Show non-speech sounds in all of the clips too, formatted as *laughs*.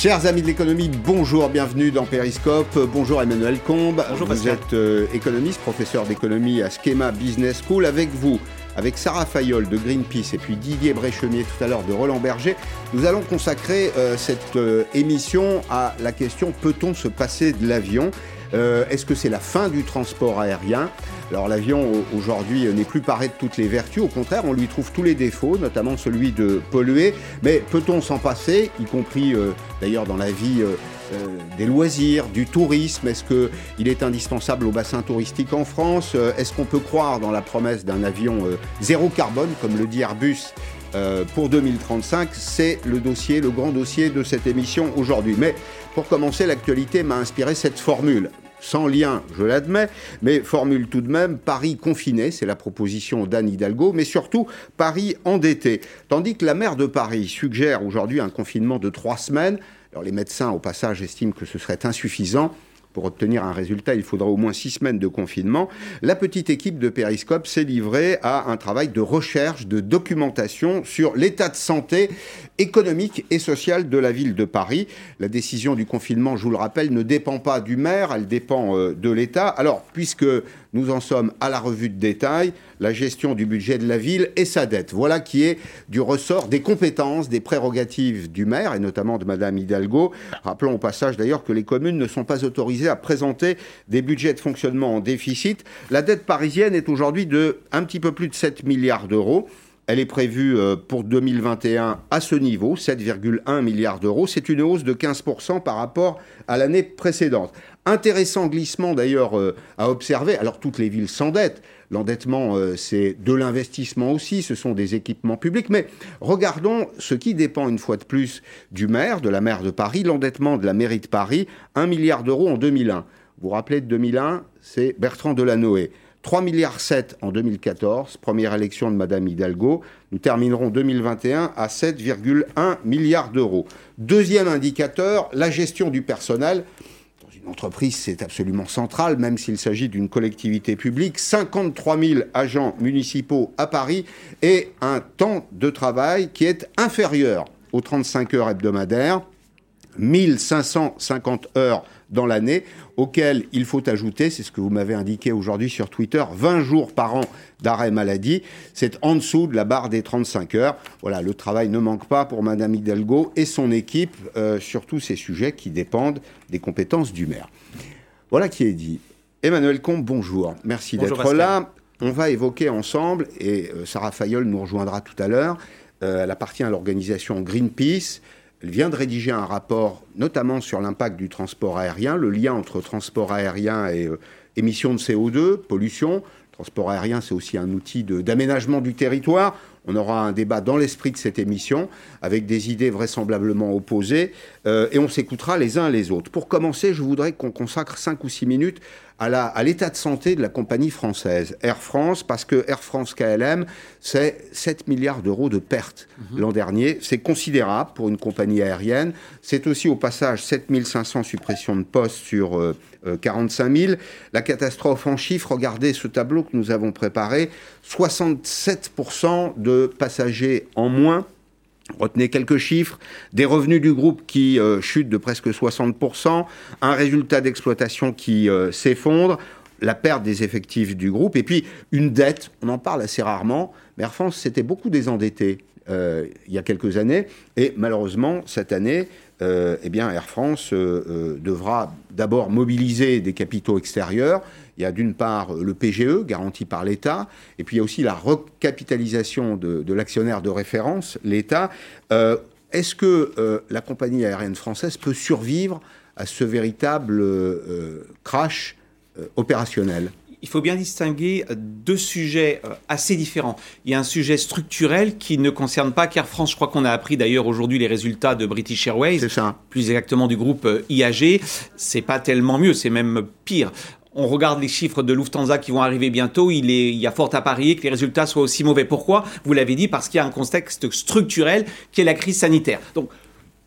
Chers amis de l'économie, bonjour, bienvenue dans Periscope. Bonjour Emmanuel Combe. Bonjour vous Pascal. êtes euh, économiste, professeur d'économie à Schema Business School. Avec vous, avec Sarah Fayol de Greenpeace et puis Didier Bréchemier tout à l'heure de Roland Berger, nous allons consacrer euh, cette euh, émission à la question peut-on se passer de l'avion? Euh, Est-ce que c'est la fin du transport aérien alors l'avion au- aujourd'hui n'est plus paré de toutes les vertus, au contraire on lui trouve tous les défauts, notamment celui de polluer. Mais peut-on s'en passer, y compris euh, d'ailleurs dans la vie euh, des loisirs, du tourisme? Est-ce qu'il est indispensable au bassin touristique en France? Est-ce qu'on peut croire dans la promesse d'un avion zéro carbone, comme le dit Airbus pour 2035 C'est le dossier, le grand dossier de cette émission aujourd'hui. Mais pour commencer, l'actualité m'a inspiré cette formule sans lien, je l'admets, mais formule tout de même Paris confiné, c'est la proposition d'Anne Hidalgo, mais surtout Paris endetté. Tandis que la maire de Paris suggère aujourd'hui un confinement de trois semaines. Alors les médecins, au passage, estiment que ce serait insuffisant. Pour obtenir un résultat, il faudra au moins six semaines de confinement. La petite équipe de Periscope s'est livrée à un travail de recherche, de documentation sur l'état de santé économique et social de la ville de Paris. La décision du confinement, je vous le rappelle, ne dépend pas du maire, elle dépend euh, de l'État. Alors, puisque nous en sommes à la revue de détail, la gestion du budget de la ville et sa dette. Voilà qui est du ressort des compétences, des prérogatives du maire et notamment de Madame Hidalgo. Rappelons au passage d'ailleurs que les communes ne sont pas autorisées à présenter des budgets de fonctionnement en déficit. La dette parisienne est aujourd'hui de un petit peu plus de 7 milliards d'euros. Elle est prévue euh, pour 2021 à ce niveau, 7,1 milliards d'euros. C'est une hausse de 15% par rapport à l'année précédente. Intéressant glissement d'ailleurs euh, à observer. Alors toutes les villes s'endettent. L'endettement, euh, c'est de l'investissement aussi, ce sont des équipements publics. Mais regardons ce qui dépend une fois de plus du maire, de la maire de Paris, l'endettement de la mairie de Paris, 1 milliard d'euros en 2001. Vous vous rappelez de 2001, c'est Bertrand Delanoë. 3 milliards 7 en 2014, première élection de Madame Hidalgo. Nous terminerons 2021 à 7,1 milliards d'euros. Deuxième indicateur, la gestion du personnel. Dans une entreprise, c'est absolument central, même s'il s'agit d'une collectivité publique. 53 000 agents municipaux à Paris et un temps de travail qui est inférieur aux 35 heures hebdomadaires. 1550 heures dans l'année, auxquelles il faut ajouter, c'est ce que vous m'avez indiqué aujourd'hui sur Twitter, 20 jours par an d'arrêt maladie. C'est en dessous de la barre des 35 heures. Voilà, le travail ne manque pas pour Madame Hidalgo et son équipe euh, sur tous ces sujets qui dépendent des compétences du maire. Voilà qui est dit. Emmanuel Combe, bonjour. Merci d'être là. On va évoquer ensemble, et euh, Sarah Fayol nous rejoindra tout à l'heure, euh, elle appartient à l'organisation Greenpeace. Elle vient de rédiger un rapport, notamment sur l'impact du transport aérien, le lien entre transport aérien et euh, émissions de CO2, pollution. Transport aérien, c'est aussi un outil d'aménagement du territoire. On aura un débat dans l'esprit de cette émission, avec des idées vraisemblablement opposées, euh, et on s'écoutera les uns les autres. Pour commencer, je voudrais qu'on consacre 5 ou 6 minutes à l'état de santé de la compagnie française, Air France, parce que Air France KLM, c'est 7 milliards d'euros de pertes l'an dernier. C'est considérable pour une compagnie aérienne. C'est aussi au passage 7500 suppressions de postes sur euh, euh, 45 000. La catastrophe en chiffres, regardez ce tableau que nous avons préparé, 67% de passagers en moins Retenez quelques chiffres. Des revenus du groupe qui euh, chutent de presque 60%, un résultat d'exploitation qui euh, s'effondre, la perte des effectifs du groupe, et puis une dette, on en parle assez rarement, mais Air France s'était beaucoup désendetté. euh, il y a quelques années, et malheureusement, cette année, euh, eh bien, Air France euh, euh, devra d'abord mobiliser des capitaux extérieurs. Il y a d'une part le PGE, garanti par l'État, et puis il y a aussi la recapitalisation de, l'actionnaire de référence, l'État. Euh, Est-ce que euh, la compagnie aérienne française peut survivre à ce véritable euh, crash euh, opérationnel? Il faut bien distinguer euh, deux sujets euh, assez différents. Il y a un sujet structurel qui ne concerne pas qu'Air France. Je crois qu'on a appris d'ailleurs aujourd'hui les résultats de British Airways, plus exactement du groupe euh, IAG. C'est pas tellement mieux, c'est même pire. On regarde les chiffres de Lufthansa qui vont arriver bientôt. Il, est, il y a fort à parier que les résultats soient aussi mauvais. Pourquoi? Vous l'avez dit, parce qu'il y a un contexte structurel qui est la crise sanitaire. Donc,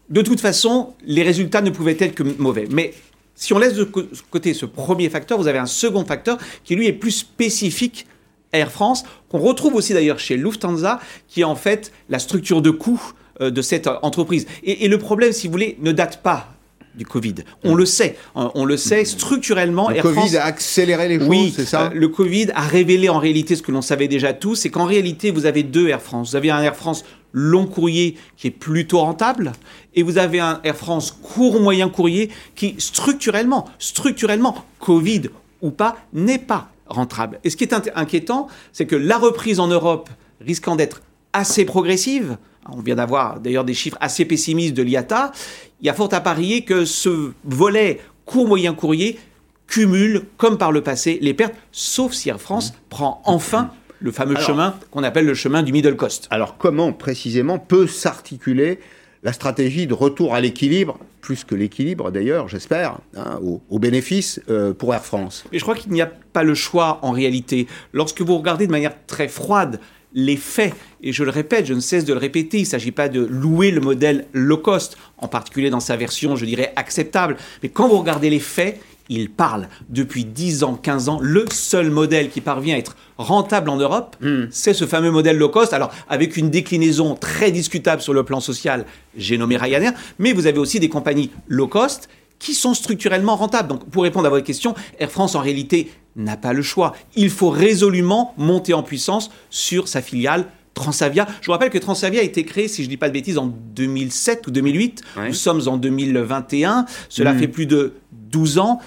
de toute façon, les résultats ne pouvaient être que mauvais. Mais si on laisse de côté ce premier facteur, vous avez un second facteur qui lui est plus spécifique à Air France, qu'on retrouve aussi d'ailleurs chez Lufthansa, qui est en fait la structure de coûts de cette entreprise. Et, et le problème, si vous voulez, ne date pas du Covid. On le sait, on le sait structurellement. Le Covid a accéléré les choses, oui, c'est ça? euh, Le Covid a révélé en réalité ce que l'on savait déjà tous, c'est qu'en réalité vous avez deux Air France. Vous avez un Air France long courrier qui est plutôt rentable et vous avez un Air France court moyen courrier qui structurellement, structurellement, Covid ou pas, n'est pas rentable. Et ce qui est inquiétant, c'est que la reprise en Europe risquant d'être assez progressive, on vient d'avoir d'ailleurs des chiffres assez pessimistes de l'IATA, il y a fort à parier que ce volet court-moyen courrier cumule, comme par le passé, les pertes, sauf si Air France prend enfin le fameux chemin qu'on appelle le chemin du middle cost. Alors comment précisément peut s'articuler la stratégie de retour à l'équilibre, plus que l'équilibre d'ailleurs, j'espère, hein, au, bénéfice euh, pour Air France? Mais je crois qu'il n'y a pas le choix en réalité. Lorsque vous regardez de manière très froide les faits, et je le répète, je ne cesse de le répéter, il ne s'agit pas de louer le modèle low cost, en particulier dans sa version, je dirais, acceptable, mais quand vous regardez les faits, il parle depuis 10 ans, 15 ans, le seul modèle qui parvient à être rentable en Europe, hmm. c'est ce fameux modèle low cost. Alors, avec une déclinaison très discutable sur le plan social, j'ai nommé Ryanair, mais vous avez aussi des compagnies low cost qui sont structurellement rentables. Donc, pour répondre à votre question, Air France, en réalité, n'a pas le choix. Il faut résolument monter en puissance sur sa filiale Transavia. Je vous rappelle que Transavia a été créé, si je ne dis pas de bêtises, en 2007 ou 2008. Nous sommes en 2021. Cela hmm. fait plus de 12 ans.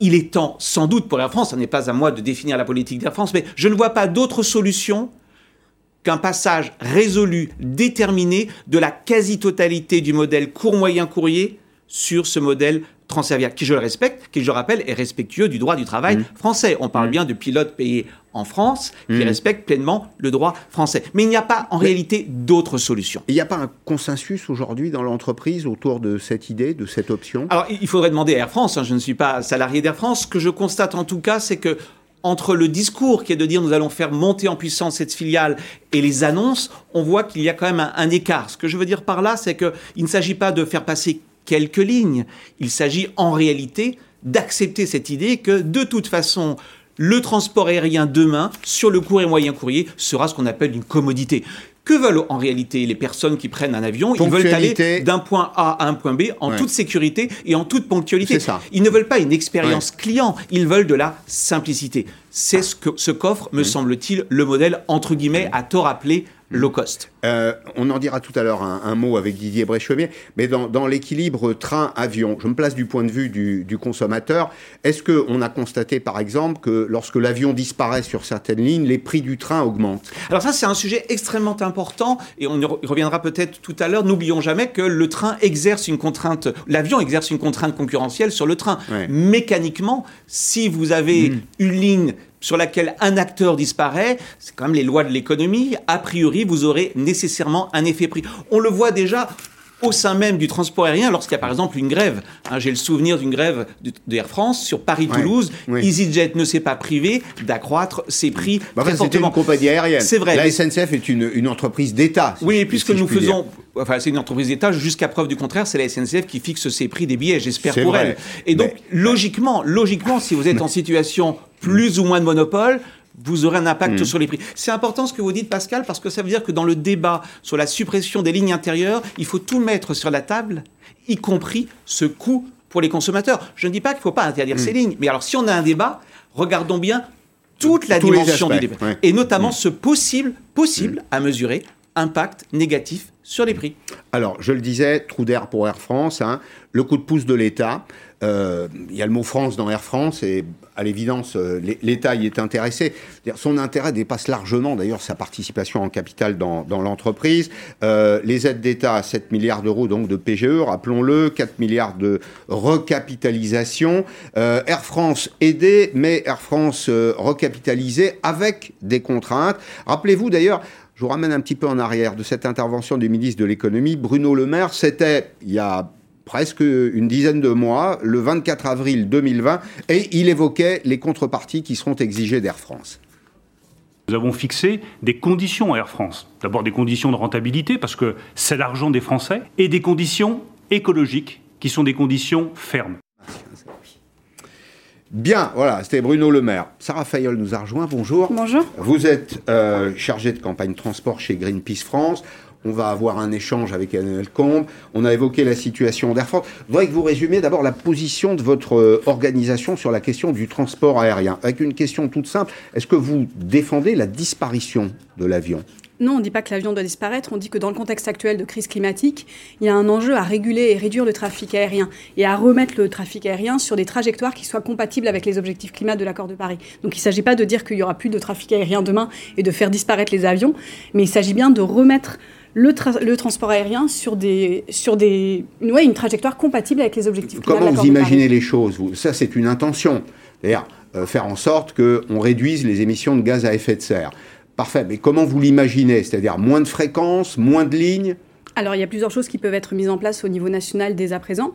Il est temps, sans doute, pour Air France, ce n'est pas à moi de définir la politique d'Air France, mais je ne vois pas d'autre solution qu'un passage résolu, déterminé de la quasi-totalité du modèle court-moyen courrier sur ce modèle Transavia, qui je le respecte, qui je le rappelle est respectueux du droit du travail mmh. français. On parle mmh. bien de pilotes payés en France qui mmh. respectent pleinement le droit français. Mais il n'y a pas en réalité d'autres solutions. Il n'y a pas un consensus aujourd'hui dans l'entreprise autour de cette idée, de cette option? Alors il faudrait demander à Air France, hein, je ne suis pas salarié d'Air France, ce que je constate en tout cas, c'est que entre le discours qui est de dire nous allons faire monter en puissance cette filiale et les annonces, on voit qu'il y a quand même un, un écart. Ce que je veux dire par là, c'est qu'il ne s'agit pas de faire passer quelques lignes. Il s'agit en réalité d'accepter cette idée que de toute façon, le transport aérien demain, sur le court et moyen courrier, sera ce qu'on appelle une commodité. Que veulent en réalité les personnes qui prennent un avion? Ils veulent aller d'un point A à un point B en toute sécurité et en toute ponctualité. Ils ne veulent pas une expérience client, ils veulent de la simplicité. C'est ce que ce qu'offre, me semble-t-il, le modèle entre guillemets à tort appelé low cost. Euh, on en dira tout à l'heure un, mot avec Didier Bréchemier, mais dans, l'équilibre train-avion, je me place du point de vue du, consommateur. Est-ce qu'on a constaté, par exemple, que lorsque l'avion disparaît sur certaines lignes, les prix du train augmentent? Alors ça, c'est un sujet extrêmement important, et on y reviendra peut-être tout à l'heure. N'oublions jamais que le train exerce une contrainte, l'avion exerce une contrainte concurrentielle sur le train. Mécaniquement, si vous avez mmh. une ligne sur laquelle un acteur disparaît, c'est quand même les lois de l'économie, a priori, vous aurez nécessairement un effet prix. On le voit déjà au sein même du transport aérien lorsqu'il y a par exemple une grève. Hein, j'ai le souvenir d'une grève d'Air France sur Paris-Toulouse. EasyJet ne s'est pas privé d'accroître ses prix bah très C'était une compagnie aérienne. C'est vrai. La SNCF est une, une entreprise d'État. oui, puisque nous faisons... Enfin, c'est une entreprise d'État. Jusqu'à preuve du contraire, c'est la SNCF qui fixe ses prix des billets, j'espère pour elle. Et donc, logiquement, logiquement, si vous êtes en situation plus ou moins de monopole, vous aurez un impact hmm. sur les prix. C'est important ce que vous dites, Pascal, parce que ça veut dire que dans le débat sur la suppression des lignes intérieures, il faut tout mettre sur la table, y compris ce coût pour les consommateurs. Je ne dis pas qu'il ne faut pas interdire ces hmm. lignes, mais alors si on a un débat, regardons bien toute la dimension du débat, et notamment hmm. ce possible, possible à mesurer impact négatif sur les prix. Alors, je le disais, trou d'air pour Air France, hein, le coup de pouce de l'État. Euh, il y a le mot France dans Air France et à l'évidence, euh, l'État y est intéressé. Son intérêt dépasse largement d'ailleurs sa participation en capital dans, l'entreprise. Euh, les aides d'État à 7 milliards d'euros donc de PGE, rappelons-le, 4 milliards de recapitalisation. Air France aidé, mais Air France recapitalisé avec des contraintes. Rappelez-vous d'ailleurs, je vous ramène un petit peu en arrière de cette intervention du ministre de l'économie, Bruno Le Maire. C'était il y a presque une dizaine de mois, le 24 avril 2020, et il évoquait les contreparties qui seront exigées d'Air France. Nous avons fixé des conditions à Air France. D'abord des conditions de rentabilité, parce que c'est l'argent des Français, et des conditions écologiques, qui sont des conditions fermes. Bien, voilà, c'était Bruno Le Maire. Sarah Fayol nous a rejoint, bonjour. Bonjour. Vous êtes euh, chargé de campagne transport chez Greenpeace France On va avoir un échange avec Emmanuel Combe. On a évoqué la situation d'Air France. Je voudrais que vous résumiez d'abord la position de votre euh, organisation sur la question du transport aérien. Avec une question toute simple, est-ce que vous défendez la disparition de l'avion? Non, on ne dit pas que l'avion doit disparaître, on dit que dans le contexte actuel de crise climatique, il y a un enjeu à réguler et réduire le trafic aérien et à remettre le trafic aérien sur des trajectoires qui soient compatibles avec les objectifs climat de l'accord de Paris. Donc il ne s'agit pas de dire qu'il y aura plus de trafic aérien demain et de faire disparaître les avions, mais il s'agit bien de remettre le, transport aérien sur, des, sur des, ouais, une trajectoire compatible avec les objectifs climat Comment vous imaginez les choses vous? Ça, c'est une intention. C'est-à-dire euh, faire en sorte qu'on réduise les émissions de gaz à effet de serre. Parfait, mais comment vous l'imaginez? C'est-à-dire moins de fréquences, moins de lignes? Alors, il y a plusieurs choses qui peuvent être mises en place au niveau national dès à présent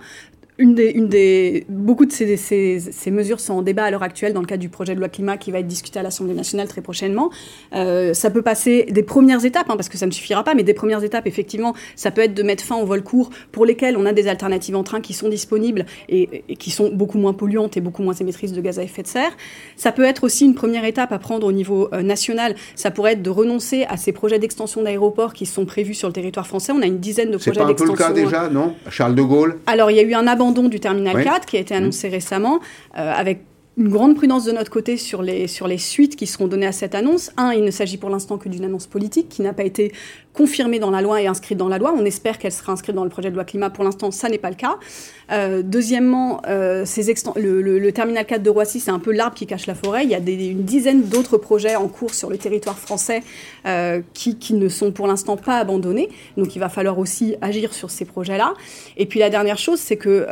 une des, une des, beaucoup de ces, ces, ces, mesures sont en débat à l'heure actuelle dans le cadre du projet de loi climat qui va être discuté à l'Assemblée nationale très prochainement. Euh, ça peut passer des premières étapes, hein, parce que ça ne suffira pas, mais des premières étapes, effectivement, ça peut être de mettre fin aux vols courts pour lesquels on a des alternatives en train qui sont disponibles et, et, qui sont beaucoup moins polluantes et beaucoup moins émettrices de gaz à effet de serre. Ça peut être aussi une première étape à prendre au niveau euh, national. Ça pourrait être de renoncer à ces projets d'extension d'aéroports qui sont prévus sur le territoire français. On a une dizaine de projets d'extension. C'est pas un peu le cas déjà, non? Charles de Gaulle? Alors, il y a eu un abandon du terminal 4 qui a été annoncé mmh. récemment, euh, avec une grande prudence de notre côté sur les, sur les suites qui seront données à cette annonce. Un, il ne s'agit pour l'instant que d'une annonce politique qui n'a pas été confirmée dans la loi et inscrite dans la loi. On espère qu'elle sera inscrite dans le projet de loi climat. Pour l'instant, ça n'est pas le cas. Euh, deuxièmement, euh, ces le, le, terminal 4 de Roissy, c'est un peu l'arbre qui cache la forêt. Il y a des, une dizaine d'autres projets en cours sur le territoire français euh, qui, qui, ne sont pour l'instant pas abandonnés. Donc il va falloir aussi agir sur ces projets-là. Et puis la dernière chose, c'est que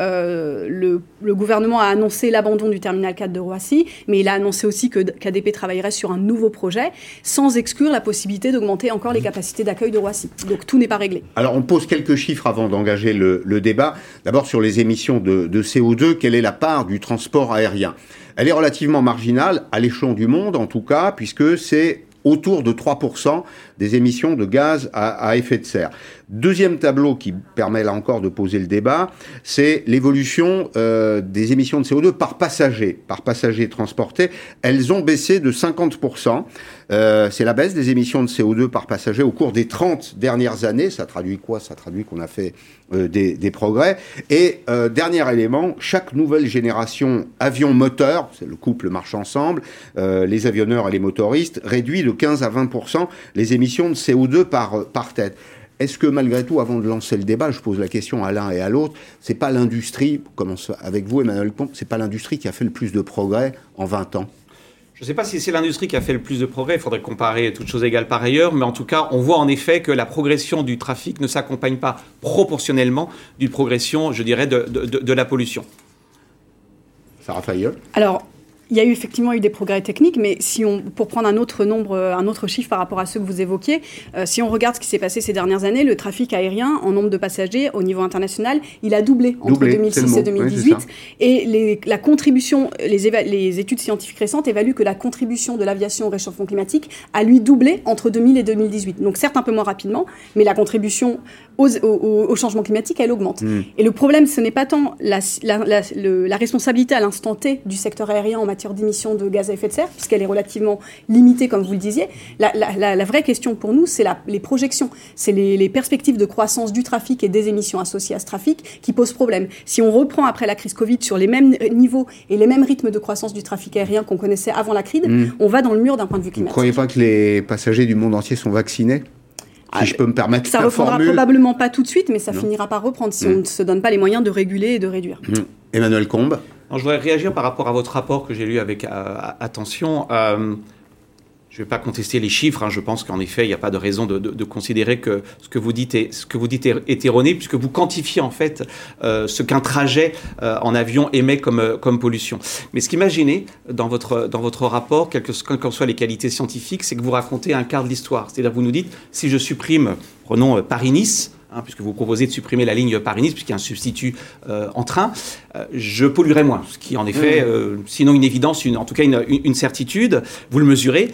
le, le, gouvernement a annoncé l'abandon du terminal 4 de Roissy, mais il a annoncé aussi que KDP travaillerait sur un nouveau projet, sans exclure la possibilité d'augmenter encore les capacités d'accueil de. Donc tout n'est pas réglé. Alors on pose quelques chiffres avant d'engager le, le débat. D'abord sur les émissions de, CO2, quelle est la part du transport aérien? Elle est relativement marginale, à l'échelon du monde en tout cas, puisque c'est autour de 3% des émissions de gaz à, effet de serre. Deuxième tableau qui permet là encore de poser le débat, c'est l'évolution euh, des émissions de CO2 par passager, par passager transporté. Elles ont baissé de 50%. Euh, c'est la baisse des émissions de CO2 par passager au cours des 30 dernières années. Ça traduit quoi? Ça traduit qu'on a fait euh, des, des, progrès. Et euh, dernier élément, chaque nouvelle génération avion-moteur, le couple marche ensemble, euh, les avionneurs et les motoristes, réduit de 15 à 20% les émissions de CO2 par, par tête. Est-ce que malgré tout, avant de lancer le débat, je pose la question à l'un et à l'autre, c'est pas l'industrie, commence avec vous Emmanuel Comte, c'est pas l'industrie qui a fait le plus de progrès en 20 ans? Je ne sais pas si c'est l'industrie qui a fait le plus de progrès, il faudrait comparer toutes choses égales par ailleurs, mais en tout cas, on voit en effet que la progression du trafic ne s'accompagne pas proportionnellement d'une progression, je dirais, de, de, de la pollution. Sarah Fayol Alors, il y a eu effectivement eu des progrès techniques, mais si on, pour prendre un autre nombre, un autre chiffre par rapport à ceux que vous évoquiez, euh, si on regarde ce qui s'est passé ces dernières années, le trafic aérien en nombre de passagers au niveau international, il a doublé, entre 2006 et 2018. et les, la contribution, les, les, études scientifiques récentes évaluent que la contribution de l'aviation au réchauffement climatique a lui doublé entre 2000 et 2018. Donc certes un peu moins rapidement, mais la contribution au, changement climatique, elle augmente. Hmm. Et le problème, ce n'est pas tant la, la, la responsabilité à l'instant T du secteur aérien en matière d'émissions de gaz à effet de serre, puisqu'elle est relativement limitée, comme vous le disiez. La, vraie question pour nous, c'est les projections, c'est les, perspectives de croissance du trafic et des émissions associées à ce trafic qui posent problème. Si on reprend après la crise Covid sur les mêmes niveaux et les mêmes rythmes de croissance du trafic aérien qu'on connaissait avant la crise, hmm. on va dans le mur d'un point de vue climatique. Vous ne croyez pas que les passagers du monde entier sont vaccinés si je peux me permettre. Ça ne reprendra probablement pas tout de suite, mais ça finira par reprendre si on hmm. ne se donne pas les moyens de réguler et de réduire. Hmm. Emmanuel Combe. Je voudrais réagir par rapport à votre rapport que j'ai lu avec euh, attention. Euh, je ne vais pas contester les chiffres. Hein. Je pense qu'en effet, il n'y a pas de raison de, considérer que ce que vous dites est, que erroné, puisque vous quantifiez en fait euh, ce qu'un trajet en avion émet comme, pollution. Mais ce qu'imaginez dans votre, rapport, quelles que, soient les qualités scientifiques, c'est que vous racontez un quart de l'histoire. C'est-à-dire vous nous dites, si je supprime, prenons Paris-Nice, Hein, puisque vous proposez de supprimer la ligne Paris-Nice, puisqu'il y a un substitut en train, je polluerai moins. Ce qui, en effet, mmh. sinon une évidence, une, en tout cas une, une, certitude, vous le mesurez.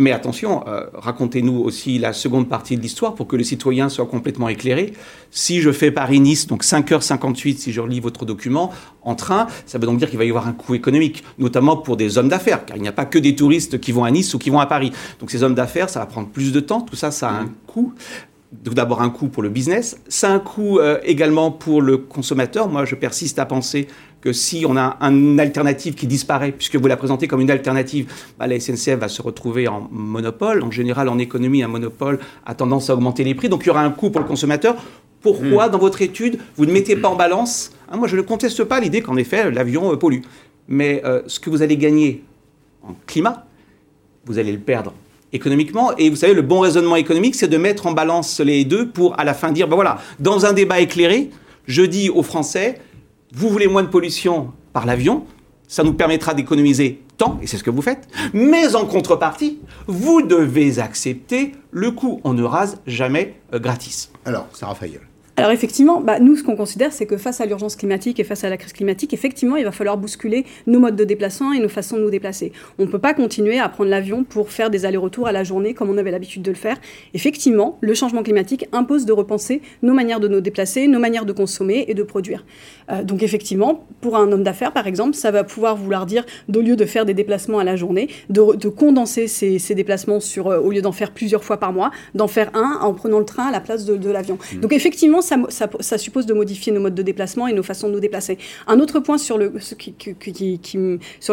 Mais attention, euh, racontez-nous aussi la seconde partie de l'histoire pour que le citoyen soit complètement éclairé. Si je fais Paris-Nice, donc 5h58 si je relis votre document, en train, ça veut donc dire qu'il va y avoir un coût économique, notamment pour des hommes d'affaires, car il n'y a pas que des touristes qui vont à Nice ou qui vont à Paris. Donc ces hommes d'affaires, ça va prendre plus de temps, tout ça, ça a un coût. D'abord un coût pour le business, c'est un coût euh, également pour le consommateur. Moi, je persiste à penser que si on a une alternative qui disparaît, puisque vous la présentez comme une alternative, bah, la SNCF va se retrouver en monopole. En général, en économie, un monopole a tendance à augmenter les prix, donc il y aura un coût pour le consommateur. Pourquoi, hmm. dans votre étude, vous ne mettez pas en balance hein, Moi, je ne conteste pas l'idée qu'en effet, l'avion euh, pollue. Mais euh, ce que vous allez gagner en climat, vous allez le perdre économiquement. Et vous savez, le bon raisonnement économique, c'est de mettre en balance les deux pour à la fin dire, ben voilà, dans un débat éclairé, je dis aux Français, vous voulez moins de pollution par l'avion, ça nous permettra d'économiser temps, et c'est ce que vous faites, mais en contrepartie, vous devez accepter le coût. On ne rase jamais euh, gratis. Alors, Sarah Fayol. Alors effectivement, bah, nous, ce qu'on considère, c'est que face à l'urgence climatique et face à la crise climatique, effectivement, il va falloir bousculer nos modes de déplacement et nos façons de nous déplacer. On ne peut pas continuer à prendre l'avion pour faire des allers-retours à la journée comme on avait l'habitude de le faire. Effectivement, le changement climatique impose de repenser nos manières de nous déplacer, nos manières de consommer et de produire. Euh, donc effectivement, pour un homme d'affaires, par exemple, ça va pouvoir vouloir dire, au lieu de faire des déplacements à la journée, de, condenser ces, déplacements sur, euh, au lieu d'en faire plusieurs fois par mois, d'en faire un en prenant le train à la place de, l'avion. Mmh. Donc effectivement, ça, suppose de modifier nos modes de déplacement et nos façons de nous déplacer. Un autre point sur, le, sur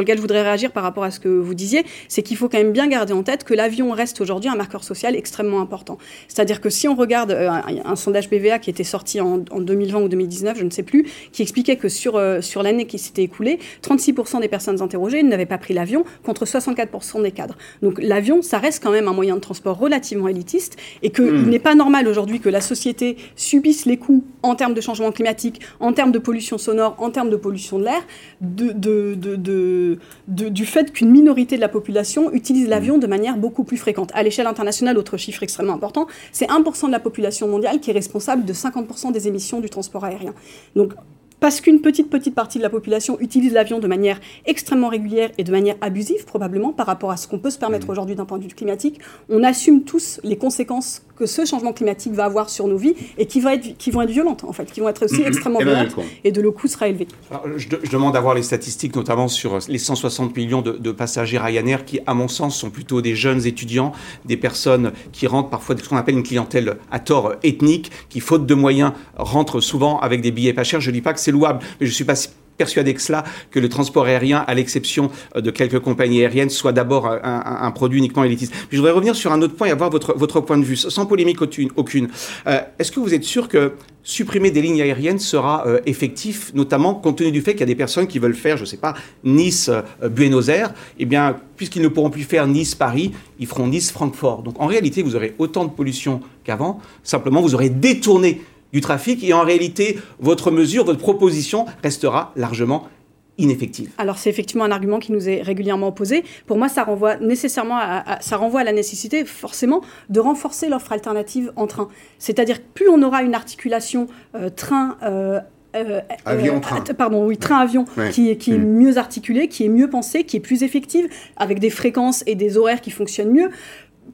lequel je voudrais réagir par rapport à ce que vous disiez, c'est qu'il faut quand même bien garder en tête que l'avion reste aujourd'hui un marqueur social extrêmement important. C'est-à-dire que si on regarde euh, un, sondage BVA qui était sorti en, 2020 ou 2019, je ne sais plus, qui expliquait que sur, euh, sur l'année qui s'était écoulée, 36% des personnes interrogées n'avaient pas pris l'avion contre 64% des cadres. Donc l'avion, ça reste quand même un moyen de transport relativement élitiste et qu'il mmh. n'est pas normal aujourd'hui que la société subisse les coûts en termes de changement climatique, en termes de pollution sonore, en termes de pollution de l'air, de, du fait qu'une minorité de la population utilise l'avion de manière beaucoup plus fréquente. À l'échelle internationale, autre chiffre extrêmement important, c'est 1% de la population mondiale qui est responsable de 50% des émissions du transport aérien. Donc parce qu'une petite, petite partie de la population utilise l'avion de manière extrêmement régulière et de manière abusive, probablement, par rapport à ce qu'on peut se permettre mmh. aujourd'hui d'un point de vue climatique, on assume tous les conséquences que ce changement climatique va avoir sur nos vies et qui, va être, qui vont être violentes, en fait, qui vont être aussi mmh. extrêmement violentes, et de le coût sera élevé. je, demande d'avoir les statistiques, notamment sur les 160 millions de, de, passagers Ryanair, qui, à mon sens, sont plutôt des jeunes étudiants, des personnes qui rentrent parfois de ce qu'on appelle une clientèle à tort ethnique, qui, faute de moyens, rentrent souvent avec des billets pas chers. Je ne dis pas que c'est louable, mais je suis pas persuadé que cela, que le transport aérien, à l'exception euh, de quelques compagnies aériennes, soit d'abord un, produit uniquement élitiste. je voudrais revenir sur un autre point et avoir votre, votre point de vue, sans polémique aucune. Euh, est-ce que vous êtes sûr que supprimer des lignes aériennes sera euh, effectif, notamment compte tenu du fait qu'il y a des personnes qui veulent faire, je ne sais pas, Nice-Buenos Aires, eh bien, puisqu'ils ne pourront plus faire Nice-Paris, ils feront Nice-Francfort. Donc en réalité, vous aurez autant de pollution qu'avant, simplement vous aurez détourné du trafic et en réalité, votre mesure, votre proposition restera largement ineffective. Alors c'est effectivement un argument qui nous est régulièrement opposé. Pour moi, ça renvoie nécessairement à, ça renvoie à la nécessité forcément de renforcer l'offre alternative en train. C'est-à-dire plus on aura une articulation euh, train euh, euh, avion-train. pardon, oui, train-avion, qui, est, qui est mm. mieux articulé, qui est mieux pensé, qui est plus effective, avec des fréquences et des horaires qui fonctionnent mieux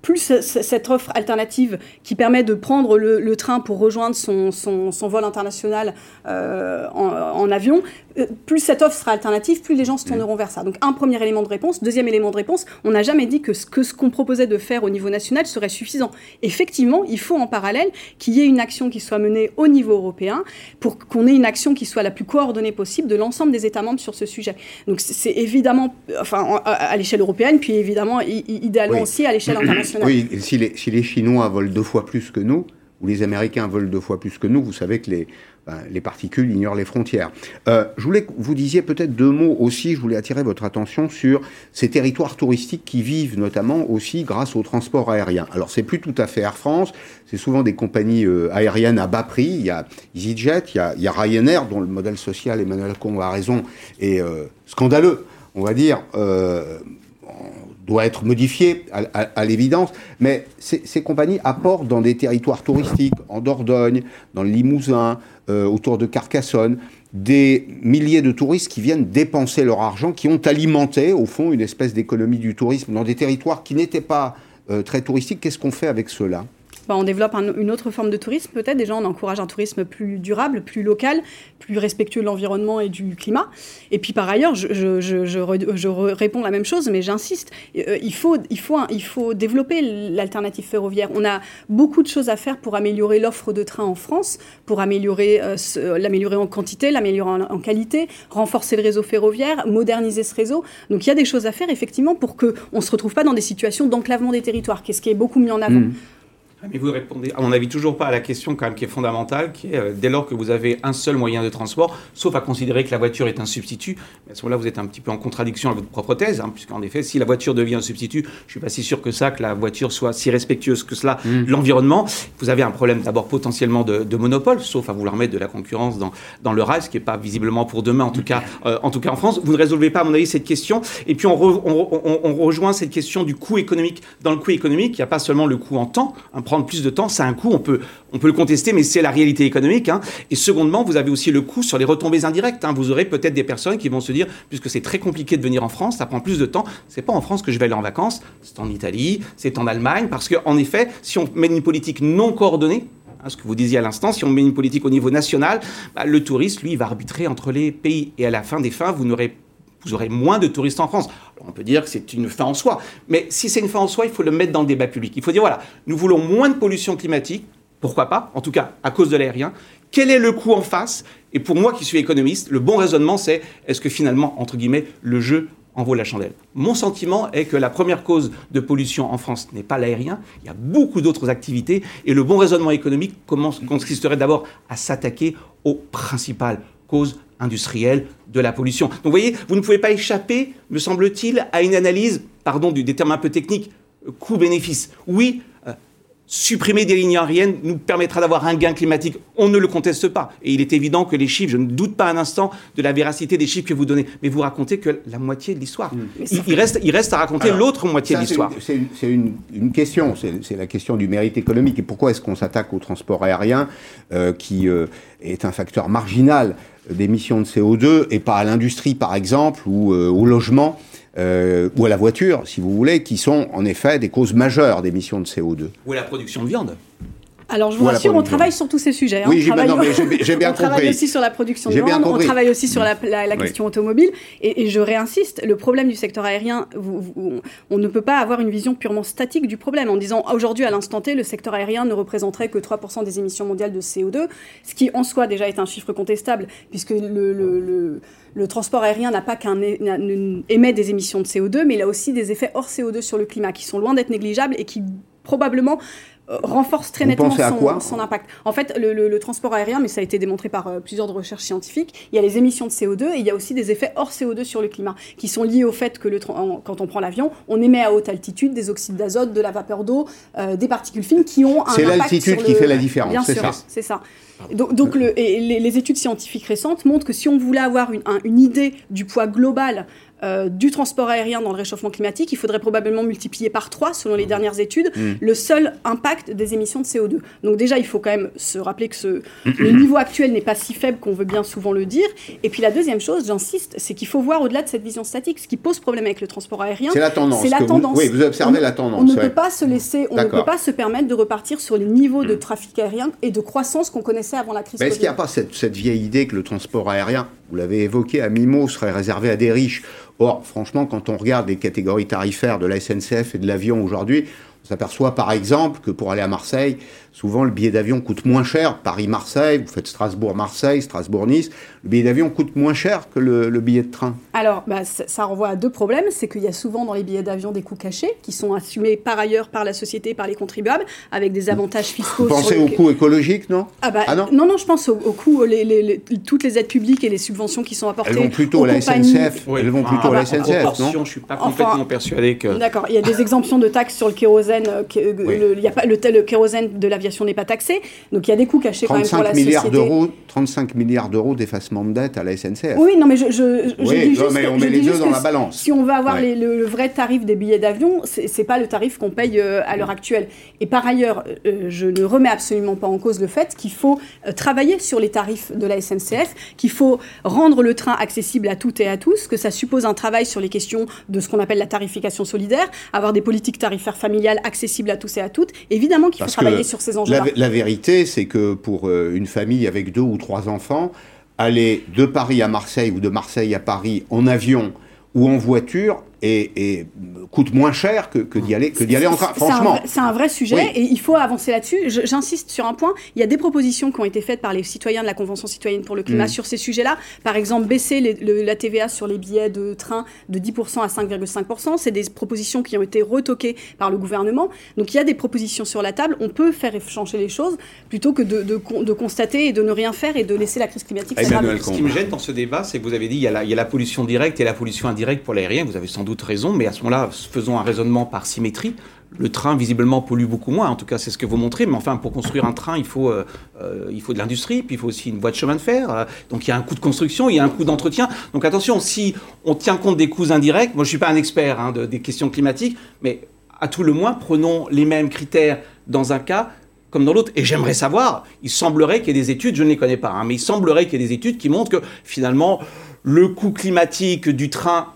plus cette offre alternative qui permet de prendre le, train pour rejoindre son, son, vol international euh, en, avion, euh, plus cette offre sera alternative, plus les gens se tourneront vers ça. Donc un premier élément de réponse. Deuxième élément de réponse, on n'a jamais dit que ce qu'on ce proposait de faire au niveau national serait suffisant. Effectivement, il faut en parallèle qu'il y ait une action qui soit menée au niveau européen pour qu'on ait une action qui soit la plus coordonnée possible de l'ensemble des États membres sur ce sujet. Donc c'est évidemment, enfin à, l'échelle européenne, puis évidemment idéalement aussi à l'échelle *clears throat* internationale. Oui, si les, si les Chinois volent deux fois plus que nous, ou les Américains volent deux fois plus que nous, vous savez que les, ben, les particules ignorent les frontières. Euh, je voulais que vous disiez peut-être deux mots aussi, je voulais attirer votre attention sur ces territoires touristiques qui vivent notamment aussi grâce au transport aérien. Alors c'est plus tout à fait Air France, c'est souvent des compagnies euh, aériennes à bas prix, il y a EasyJet, il y a, Ryanair dont le modèle social, Emmanuel Combe a raison, est euh, scandaleux, on va dire doit être modifié à, l'évidence, mais ces, compagnies apportent dans des territoires touristiques, en Dordogne, dans le Limousin, euh, autour de Carcassonne, des milliers de touristes qui viennent dépenser leur argent, qui ont alimenté, au fond, une espèce d'économie du tourisme dans des territoires qui n'étaient pas euh, très touristiques. Qu'est-ce qu'on fait avec cela? On développe une autre forme de tourisme peut-être. Déjà, on encourage un tourisme plus durable, plus local, plus respectueux de l'environnement et du climat. Et puis par ailleurs, je, réponds la même chose, mais j'insiste, euh, il, faut, développer l'alternative ferroviaire. On a beaucoup de choses à faire pour améliorer l'offre de trains en France, pour améliorer euh, l'améliorer en quantité, l'améliorer en, qualité, renforcer le réseau ferroviaire, moderniser ce réseau. Donc il y a des choses à faire effectivement pour qu'on ne se retrouve pas dans des situations d'enclavement des territoires, qui est ce qui est beaucoup mis en avant. Mmh. Mais vous répondez, à mon avis, toujours pas à la question quand même qui est fondamentale, qui est euh, dès lors que vous avez un seul moyen de transport, sauf à considérer que la voiture est un substitut, à ce moment-là, vous êtes un petit peu en contradiction avec votre propre thèse, hein, puisqu'en effet, si la voiture devient un substitut, je suis pas si sûr que ça, que la voiture soit si respectueuse que cela, mmh. l'environnement. Vous avez un problème d'abord potentiellement de, monopole, sauf à vouloir mettre de la concurrence dans, dans le rail, ce qui n'est pas visiblement pour demain, en tout, cas, euh, en tout cas en France. Vous ne résolvez pas, à mon avis, cette question. Et puis on, on, rejoint cette question du coût économique. Dans le coût économique, il n'y a pas seulement le coût en temps, hein, prendre plus de temps, ça un coût, on peut, on peut le contester, mais c'est la réalité économique. Hein. Et secondement, vous avez aussi le coût sur les retombées indirectes. Hein. Vous aurez peut-être des personnes qui vont se dire, puisque c'est très compliqué de venir en France, ça prend plus de temps, c'est pas en France que je vais aller en vacances, c'est en Italie, c'est en Allemagne, parce qu'en effet, si on met une politique non coordonnée, hein, ce que vous disiez à l'instant, si on met une politique au niveau national, bah, le touriste, lui, va arbitrer entre les pays. Et à la fin des fins, vous n'aurez vous aurez moins de touristes en France. on peut dire que c'est une fin en soi. Mais si c'est une fin en soi, il faut le mettre dans le débat public. Il faut dire, voilà, nous voulons moins de pollution climatique. Pourquoi pas En tout cas, à cause de l'aérien. Quel est le coût en face? Et pour moi qui suis économiste, le bon raisonnement, c'est est-ce que finalement, entre guillemets, le jeu en vaut la chandelle? Mon sentiment est que la première cause de pollution en France n'est pas l'aérien, il y a beaucoup d'autres activités, et le bon raisonnement économique consisterait d'abord à s'attaquer aux principales causes industrielle de la pollution. Donc vous voyez, vous ne pouvez pas échapper, me semble-t-il, à une analyse, pardon, du, des un peu techniques, euh, coût-bénéfice. Oui, supprimer des lignes aériennes nous permettra d'avoir un gain climatique. On ne le conteste pas. Et il est évident que les chiffres, je ne doute pas un instant de la véracité des chiffres que vous donnez, mais vous racontez que la moitié de l'histoire. Mmh. Il, reste, il reste à raconter l'autre moitié de l'histoire. C'est une, une, question, c'est la question du mérite économique. Et pourquoi est-ce qu'on s'attaque au transport aérien, euh, qui est un facteur marginal d'émissions de CO2 et pas à l'industrie par exemple ou euh, au logement? Euh, ou à la voiture si vous voulez qui sont en effet des causes majeures d'émissions de CO2. Ou à la production de viande. Alors, je vous rassure, on travaille sur tous ces sujets. Hein. Oui, j'ai bien, compris. On travaille aussi sur la production de viande, on travaille aussi sur la, question automobile. Et, je réinsiste, le problème du secteur aérien, on ne peut pas avoir une vision purement statique du problème en disant aujourd'hui, à l'instant T, le secteur aérien ne représenterait que 3% des émissions mondiales de CO2, ce qui en soi déjà est un chiffre contestable, puisque le, le transport aérien n'a pas qu'un émet des émissions de CO2, mais il a aussi des effets hors CO2 sur le climat qui sont loin d'être négligeables et qui probablement renforce très nettement son, impact. En fait, le, transport aérien, mais ça a été démontré par euh, plusieurs recherches scientifiques, il y a les émissions de CO2 et il y a aussi des effets hors CO2 sur le climat, qui sont liés au fait que le, quand on prend l'avion, on émet à haute altitude des oxydes d'azote, de la vapeur d'eau, euh, des particules fines qui ont un C'est l'altitude qui fait la différence, c'est ça. C'est ça. Donc, donc le, et les, études scientifiques récentes montrent que si on voulait avoir une, une idée du poids global euh, du transport aérien dans le réchauffement climatique, il faudrait probablement multiplier par 3, selon les mmh. dernières études, mmh. le seul impact des émissions de CO2. Donc déjà, il faut quand même se rappeler que ce, le niveau actuel n'est pas si faible qu'on veut bien souvent le dire. Et puis la deuxième chose, j'insiste, c'est qu'il faut voir au-delà de cette vision statique. Ce qui pose problème avec le transport aérien, c'est la tendance. La tendance. oui, vous observez la tendance. On ne peut pas se laisser, on ne peut pas se permettre de repartir sur les niveaux de mmh. trafic aérien et de croissance qu'on connaissait avant la crise. Est-ce qu'il n'y a pas cette, cette vieille idée que le transport aérien, vous l'avez évoqué à mi-mot, serait réservé à des riches Or, franchement, quand on regarde les catégories tarifaires de la SNCF et de l'avion aujourd'hui, on s'aperçoit par exemple que pour aller à Marseille, souvent le billet d'avion coûte moins cher. Paris-Marseille, vous faites Strasbourg-Marseille, Strasbourg-Nice, le billet d'avion coûte moins cher que le, billet de train. Alors, bah, ça, renvoie à deux problèmes. C'est qu'il y a souvent dans les billets d'avion des coûts cachés qui sont assumés par ailleurs par la société, par les contribuables, avec des avantages fiscaux. Vous pensez aux coûts écologiques, non? Ah, bah, ah non, non, non, je pense aux, coûts, les, toutes les aides publiques et les subventions qui sont apportées. Elles vont plutôt à la SNCF. Elles vont plutôt à la SNCF, non Je ne suis pas complètement persuadé que. D'accord. Il y a des exemptions de taxes sur le kérosène. Euh, euh, il y a pas, le, le kérosène de l'aviation n'est pas taxé. Donc il y a des coûts cachés quand même pour la milliards société. 35 milliards d'euros d'effacement de dette à la SNCF. Oui, non, mais je, je, oui, dis juste, mais on met les deux dans la balance. Si on veut avoir le, vrai tarif des billets d'avion, c'est pas le tarif qu'on paye euh, à l'heure actuelle. Et par ailleurs, euh, je ne remets absolument pas en cause le fait qu'il faut euh, travailler sur les tarifs de la SNCF, qu'il faut rendre le train accessible à toutes et à tous, que ça suppose un travail sur les questions de ce qu'on appelle la tarification solidaire, avoir des politiques tarifaires familiales accessible à tous et à toutes. Évidemment qu'il faut travailler sur ces enjeux-là. La, la, vérité, c'est que pour euh, une famille avec deux ou trois enfants, aller de Paris à Marseille ou de Marseille à Paris en avion ou en voiture, et, coûte moins cher que, que d'y aller, que d'y aller en train. Franchement. C'est un, vrai sujet et il faut avancer là-dessus. J'insiste sur un point. Il y a des propositions qui ont été faites par les citoyens de la Convention citoyenne pour le climat mm. sur ces sujets-là. Par exemple, baisser la TVA sur les billets de train de 10% à 5,5%. C'est des propositions qui ont été retoquées par le gouvernement. Donc il y a des propositions sur la table. On peut faire changer les choses plutôt que de, de, constater et de ne rien faire et de laisser la crise climatique. Ce qui me gêne dans ce débat, c'est que vous avez dit il y, a la, il y a la pollution directe et la pollution indirecte pour l'aérien. Vous avez sans doute raison, mais à ce moment-là, faisons un raisonnement par symétrie. Le train, visiblement, pollue beaucoup moins. En tout cas, c'est ce que vous montrez. Mais enfin, pour construire un train, il faut, euh, euh, il faut de l'industrie, puis il faut aussi une voie de chemin de fer. Euh, donc, il y a un coût de construction, il y a un coût d'entretien. Donc, attention, si on tient compte des coûts indirects, moi, je ne suis pas un expert hein, des questions climatiques, mais à tout le moins, prenons les mêmes critères dans un cas comme dans l'autre. Et j'aimerais savoir, il semblerait qu'il y ait des études, je ne les connais pas, hein, mais il semblerait qu'il y ait des études qui montrent que finalement, le coût climatique du train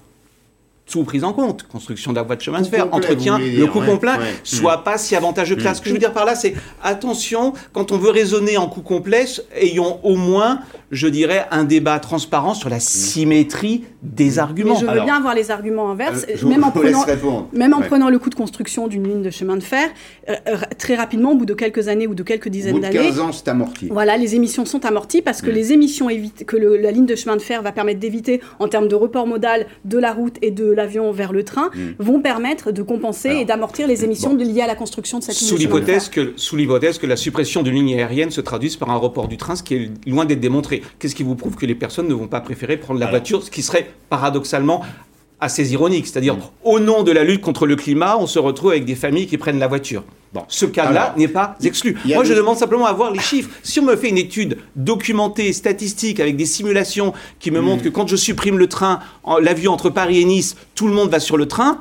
sous prise en compte, construction de la voie de chemin de fer, entretien, le coût complet, soit pas si avantageux que ça. Ce que je veux dire par là, c'est attention, quand on veut raisonner en coût complet, ayons au moins, je dirais, un débat transparent sur la symétrie des arguments. je veux bien avoir les arguments inverses, euh, même, en *laughs* prenant, même en prenant le coût de construction d'une ligne de chemin de fer, euh, euh, très rapidement, au bout de quelques années ou de quelques dizaines d'années. 15 ans, c'est amorti. Voilà, les émissions sont amorties parce que mm. les émissions que la ligne de chemin de fer va permettre d'éviter en termes de report modal de la route et de l'avion vers le train hmm. vont permettre de compenser et d'amortir les émissions liées à la construction de cette ligne. Sous l'hypothèse que, sous l'hypothèse que la suppression d'une ligne aérienne se traduise par un report du train, ce qui est loin d'être démontré. Qu'est-ce qui vous prouve que les personnes ne vont pas préférer prendre la voiture, ce qui serait paradoxalement assez ironique. C'est-à-dire, hmm. au nom de la lutte contre le climat, on se retrouve avec des familles qui prennent la voiture. Bon, ce cas-là n'est pas exclu. Moi, je demande simplement à voir les chiffres. Si on me fait une étude documentée, statistique, avec des simulations qui me hmm. montrent que quand je supprime le train, l'avion entre Paris et Nice, tout le monde va sur le train,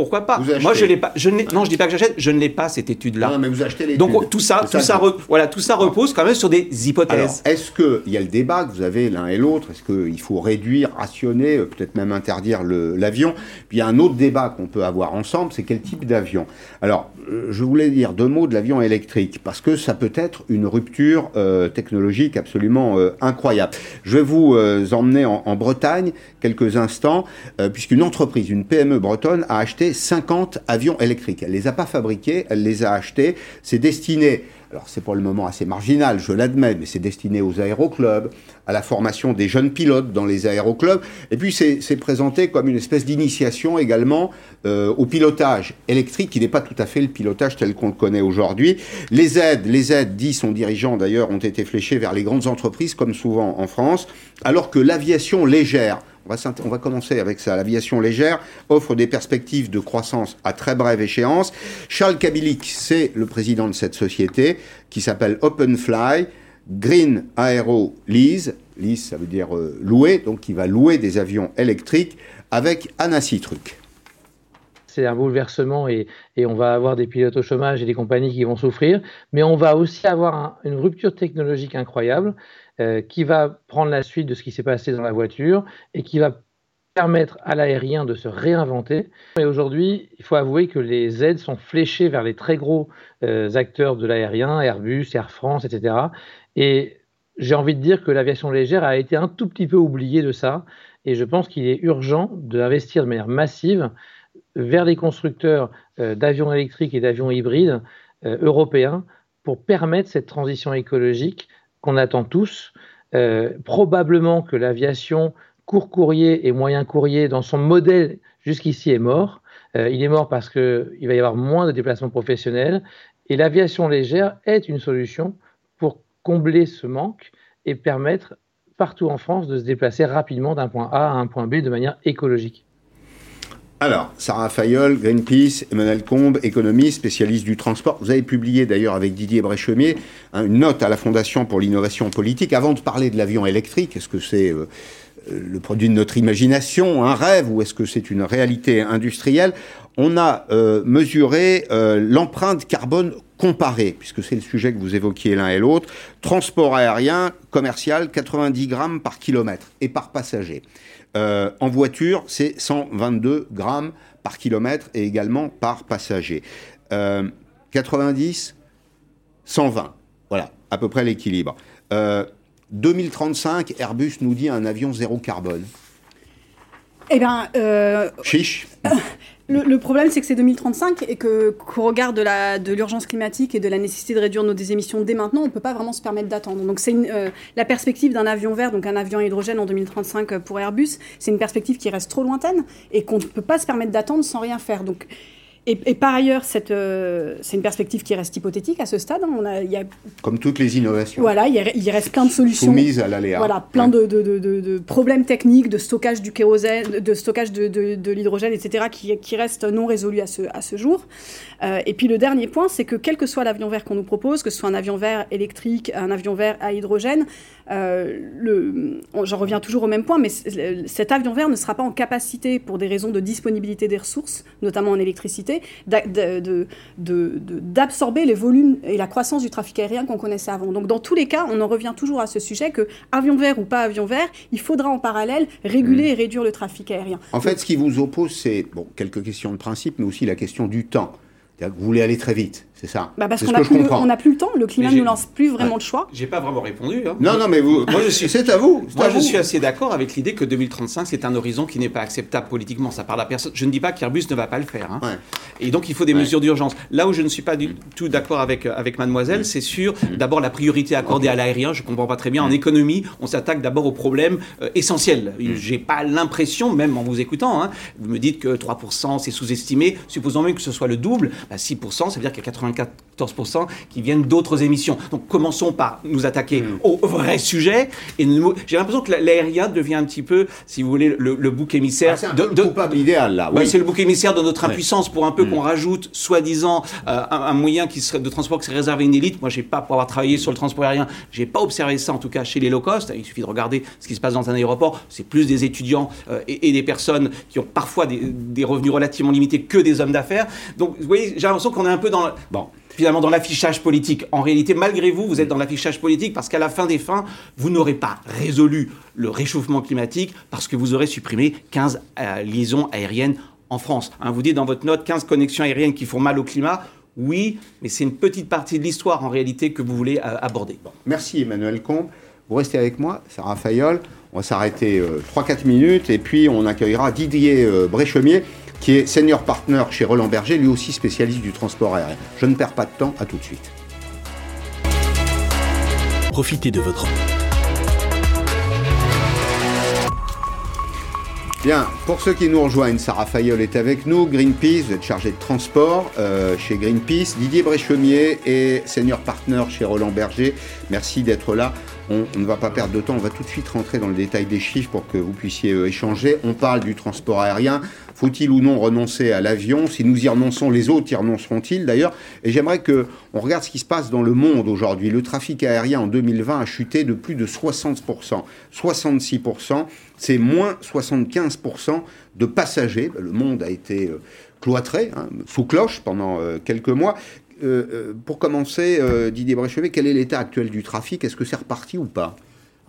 pourquoi pas Moi, je l'ai pas. Je non, je dis pas que j'achète. Je ne l'ai pas cette étude-là. Non, mais vous achetez Donc tout ça, tout ça, voilà, tout ça repose quand même sur des hypothèses. Est-ce que il y a le débat que vous avez l'un et l'autre Est-ce qu'il faut réduire, rationner, euh, peut-être même interdire l'avion? Puis il y a un autre débat qu'on peut avoir ensemble, c'est quel type d'avion? Alors, euh, je voulais dire deux mots de l'avion électrique parce que ça peut être une rupture euh, technologique absolument incroyable. Je vais vous emmener en, en, Bretagne quelques instants, puisqu'une entreprise, une PME bretonne, a acheté 50 avions électriques. Elle les a pas fabriqués, elle les a achetés. C'est destiné, alors c'est pour le moment assez marginal, je l'admets, mais c'est destiné aux aéroclubs, à la formation des jeunes pilotes dans les aéroclubs. Et puis c'est présenté comme une espèce d'initiation également euh, au pilotage électrique, qui n'est pas tout à fait le pilotage tel qu'on le connaît aujourd'hui. Les aides, les aides, dit son dirigeant d'ailleurs, ont été fléchées vers les grandes entreprises, comme souvent en France, alors que l'aviation légère, on va, commencer avec ça. L'aviation légère offre des perspectives de croissance à très brève échéance. Charles Kabilik, c'est le président de cette société qui s'appelle OpenFly. Green Aero Lease, lease ça veut dire euh, louer, donc qui va louer des avions électriques avec Anna Citruc. C'est un bouleversement et, on va avoir des pilotes au chômage et des compagnies qui vont souffrir, mais on va aussi avoir une rupture technologique incroyable euh, qui va prendre la suite de ce qui s'est passé dans la voiture et qui va permettre à l'aérien de se réinventer. Et aujourd'hui, il faut avouer que les aides sont fléchées vers les très gros euh, acteurs de l'aérien, Airbus, Air France, etc. Et j'ai envie de dire que l'aviation légère a été un tout petit peu oubliée de ça. Et je pense qu'il est urgent d'investir de manière massive vers les constructeurs euh, d'avions électriques et d'avions hybrides européens pour permettre cette transition écologique qu'on attend tous. Euh, probablement que l'aviation court courrier et moyen courrier dans son modèle jusqu'ici est mort. Euh, il est mort parce qu'il va y avoir moins de déplacements professionnels et l'aviation légère est une solution pour combler ce manque et permettre partout en France de se déplacer rapidement d'un point A à un point B de manière écologique. Alors, Sarah Fayol, Greenpeace, Emmanuel Combe, économiste, spécialiste du transport. Vous avez publié d'ailleurs avec Didier Bréchemier hein, une note à la Fondation pour l'innovation politique. Avant de parler de l'avion électrique, est-ce que c'est euh, le produit de notre imagination, un rêve, ou est-ce que c'est une réalité industrielle? On a euh, mesuré euh, l'empreinte carbone comparée, puisque c'est le sujet que vous évoquiez l'un et l'autre. Transport aérien, commercial, 90 grammes par kilomètre et par passager. Euh, en voiture, c'est 122 grammes par kilomètre et également par passager. 90, 120. Voilà, à peu près l'équilibre. 2035, Airbus nous dit un avion zéro carbone. Eh bien. Chiche le, problème, c'est que c'est 2035 et que qu'au regard de l'urgence climatique et de la nécessité de réduire nos émissions dès maintenant, on ne peut pas vraiment se permettre d'attendre. Donc c'est euh, la perspective d'un avion vert, donc un avion à hydrogène en 2035 pour Airbus, c'est une perspective qui reste trop lointaine et qu'on ne peut pas se permettre d'attendre sans rien faire. Donc et, par ailleurs, euh, c'est une perspective qui reste hypothétique à ce stade. Hein. On a, y a, Comme toutes les innovations. Voilà, il, reste plein de solutions. Soumises à l'aléa. Voilà, plein de, de, problèmes techniques, de stockage du kérosène, de stockage de, l'hydrogène, etc., qui, qui, restent non résolus à ce, à ce jour. Euh, et puis le dernier point, c'est que quel que soit l'avion vert qu'on nous propose, que ce soit un avion vert électrique, un avion vert à hydrogène, euh, j'en reviens toujours au même point, mais cet avion vert ne sera pas en capacité, pour des raisons de disponibilité des ressources, notamment en électricité, d'absorber les volumes et la croissance du trafic aérien qu'on connaissait avant. Donc dans tous les cas, on en revient toujours à ce sujet que avion vert ou pas avion vert, il faudra en parallèle réguler mmh. et réduire le trafic aérien. En fait, ce qui vous oppose, c'est bon, quelques questions de principe, mais aussi la question du temps. Vous voulez aller très vite. C'est ça. Bah parce qu'on n'a plus, le temps, le climat ne nous lance plus vraiment le choix. J'ai pas vraiment répondu. Hein. Non, non, mais vous, moi, je suis, c'est à vous. Moi, je suis assez d'accord avec l'idée que 2035, c'est un horizon qui n'est pas acceptable politiquement. Ça parle à personne. Je ne dis pas qu'Airbus ne va pas le faire. Hein. Et donc, il faut des mesures d'urgence. Là où je ne suis pas du tout d'accord avec, euh, avec mademoiselle, c'est sur mm. d'abord la priorité accordée à l'aérien. Je comprends pas très bien. En mm. économie, on s'attaque d'abord aux problèmes euh, essentiels. Mm. J'ai pas l'impression, même en vous écoutant, hein, vous me dites que 3% c'est sous-estimé. Supposons même que ce soit le double, 6%, bah, ça veut dire qu'il y a 94% qui viennent d'autres émissions. Donc commençons par nous attaquer mm. au vrai sujet. Et j'ai l'impression que l'aérien devient un petit peu, si vous voulez, le, bouc émissaire. Ah, de, de, coupable idéal là. Oui. c'est le bouc émissaire de notre impuissance pour un peu mm. qu'on rajoute, soi-disant, euh, un, moyen qui serait de transport qui serait réservé à une élite. Moi, j'ai pas pour avoir travaillé sur le transport aérien, j'ai pas observé ça en tout cas chez les low cost. Il suffit de regarder ce qui se passe dans un aéroport. C'est plus des étudiants euh, et, des personnes qui ont parfois des, des revenus relativement limités que des hommes d'affaires. Donc, vous voyez, j'ai l'impression qu'on est un peu dans. Bon, finalement dans l'affichage politique. En réalité, malgré vous, vous êtes dans l'affichage politique parce qu'à la fin des fins, vous n'aurez pas résolu le réchauffement climatique parce que vous aurez supprimé 15 euh, liaisons aériennes en France. Hein, vous dites dans votre note 15 connexions aériennes qui font mal au climat. Oui, mais c'est une petite partie de l'histoire en réalité que vous voulez euh, aborder. Merci Emmanuel Combe. Vous restez avec moi, Sarah Fayol. On va s'arrêter 3-4 euh, minutes et puis on accueillera Didier Bréchemier qui est senior partner chez Roland Berger, lui aussi spécialiste du transport aérien. Je ne perds pas de temps, à tout de suite. Profitez de votre... Bien, pour ceux qui nous rejoignent, Sarah Fayol est avec nous, Greenpeace, vous êtes chargé de transport euh, chez Greenpeace, Didier Bréchemier est senior partner chez Roland Berger, merci d'être là. On, ne va pas perdre de temps, on va tout de suite rentrer dans le détail des chiffres pour que vous puissiez euh, échanger. On parle du transport aérien, faut-il ou non renoncer à l'avion? Si nous y renonçons, les autres y renonceront-ils d'ailleurs? Et j'aimerais que on regarde ce qui se passe dans le monde aujourd'hui. Le trafic aérien en 2020 a chuté de plus de 60%. 66%, c'est moins 75% de passagers. Le monde a été euh, cloîtré, hein, sous cloche pendant euh, quelques mois. Euh, pour commencer, Didier Bréchevet, quel est l'état actuel du trafic? Est-ce que c'est reparti ou pas?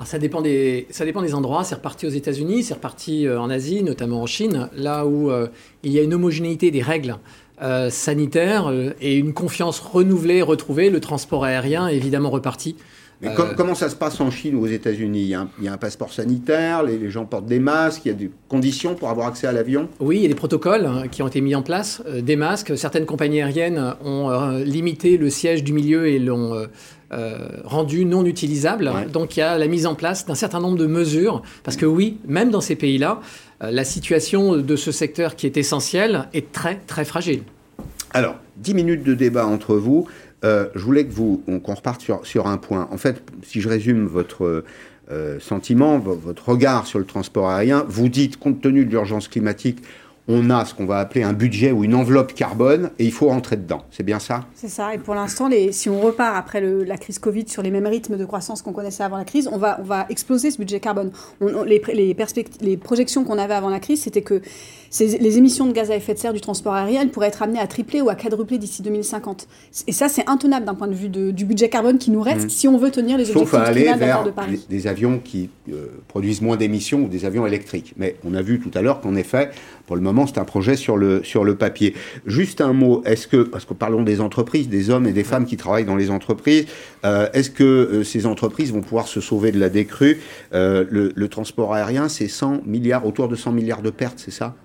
Ça dépend, des, ça dépend des endroits. C'est reparti aux États-Unis, c'est reparti euh, en Asie, notamment en Chine, là où euh, il y a une homogénéité des règles euh, sanitaires et une confiance renouvelée, retrouvée. Le transport aérien est évidemment reparti. Mais comment ça se passe en Chine ou aux États-Unis? Il, y a un passeport sanitaire, les, gens portent des masques, il y a des conditions pour avoir accès à l'avion? Oui, il y a des protocoles hein, qui ont été mis en place, des masques. Certaines compagnies aériennes ont limité le siège du milieu et l'ont euh, rendu non utilisable. Donc il y a la mise en place d'un certain nombre de mesures, parce que oui, même dans ces pays-là, euh, la situation de ce secteur qui est essentiel est très très fragile. Alors, 10 minutes de débat entre vous. Euh, je voulais que vous, qu'on reparte sur, sur, un point. En fait, si je résume votre sentiment, votre regard sur le transport aérien, vous dites, compte tenu de l'urgence climatique, on a ce qu'on va appeler un budget ou une enveloppe carbone et il faut rentrer dedans. C'est bien ça? C'est ça. Et pour l'instant, si on repart après la crise Covid sur les mêmes rythmes de croissance qu'on connaissait avant la crise, on va, on va exploser ce budget carbone. les, les, les projections qu'on avait avant la crise, c'était que les émissions de gaz à effet de serre du transport aérien pourraient être amenées à tripler ou à quadrupler d'ici 2050. Et ça, c'est intenable d'un point de vue du budget carbone qui nous reste mmh. si on veut tenir les objectifs Sauf à aller vers de Paris. Des, avions qui euh, produisent moins d'émissions ou des avions électriques. Mais on a vu tout à l'heure qu'en effet, pour le moment, c'est un projet sur le, sur le papier. Juste un mot, est-ce que, parce que parlons des entreprises, des hommes et des femmes qui travaillent dans les entreprises, euh, est-ce que euh, ces entreprises vont pouvoir se sauver de la décrue? Euh, le, transport aérien, c'est 100 milliards, autour de 100 milliards de pertes, c'est ça?